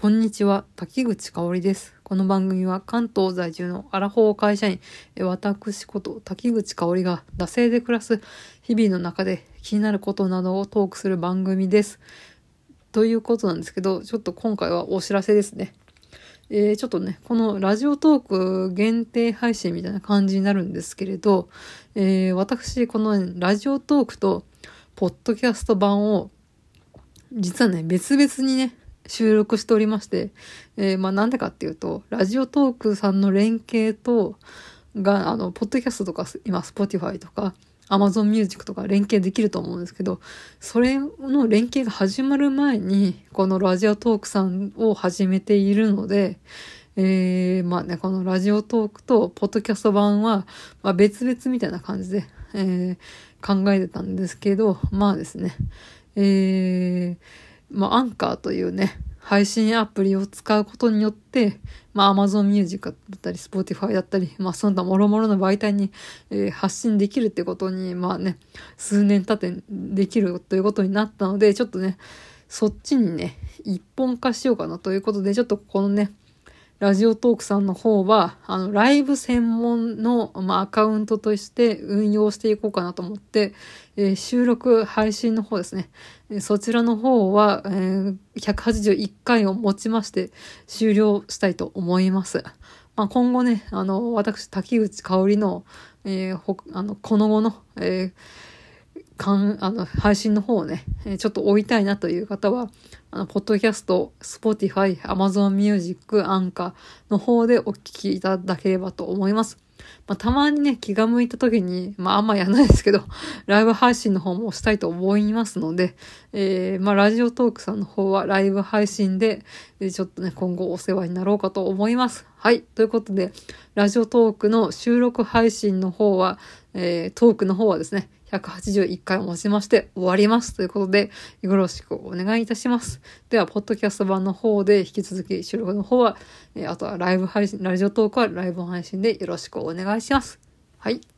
こんにちは、滝口香織です。この番組は関東在住のアラフォー会社員、私こと滝口香織が惰性で暮らす日々の中で気になることなどをトークする番組です。ということなんですけど、ちょっと今回はお知らせですね。えー、ちょっとね、このラジオトーク限定配信みたいな感じになるんですけれど、えー、私、この、ラジオトークとポッドキャスト版を実はね、別々にね、収録しておりまして、えー、まあなんでかっていうと、ラジオトークさんの連携と、が、あの、ポッドキャストとか、今、 Spotify とか、 Amazon Music とか連携できると思うんですけど、それの連携が始まる前に、このラジオトークさんを始めているので、えー、まあね、このラジオトークとポッドキャスト版は、まあ、別々みたいな感じで、えー、考えてたんですけど、まあですね、えー、まあ、アンカーというね、配信アプリを使うことによって、まあ、Amazon Music だったり、Spotify だったり、まあ、そんな諸々の媒体に、えー、発信できるってことに、まあね、数年経ってできるということになったので、ちょっとね、そっちにね、一本化しようかなということで、ちょっとこのね、ラジオトークさんの方は、あの、ライブ専門の、まあ、アカウントとして運用していこうかなと思って、えー、収録、配信の方ですね。そちらの方は、えー、181回をもちまして終了したいと思います。まあ、今後ね、あの、私、滝口香織の、えー、ほあの、この後の、えーかん、あの、配信の方をね、ちょっと追いたいなという方は、あの、ポッドキャスト、 Spotify、 Amazon Music、アンカーの方でお聞きいただければと思います。まあ、たまにね、気が向いた時に、まあ、あんまやらないですけど、ライブ配信の方もしたいと思いますので、えー、まあ、ラジオトークさんの方はライブ配信で、ちょっとね、今後お世話になろうかと思います。はい。ということで、ラジオトークの収録配信の方は、えー、トークの方はですね、181回をもちまして終わります。ということで、よろしくお願いいたします。では、ポッドキャスト版の方で引き続き収録の方は、あとはライブ配信、ラジオトークはライブ配信でよろしくお願いします。はい。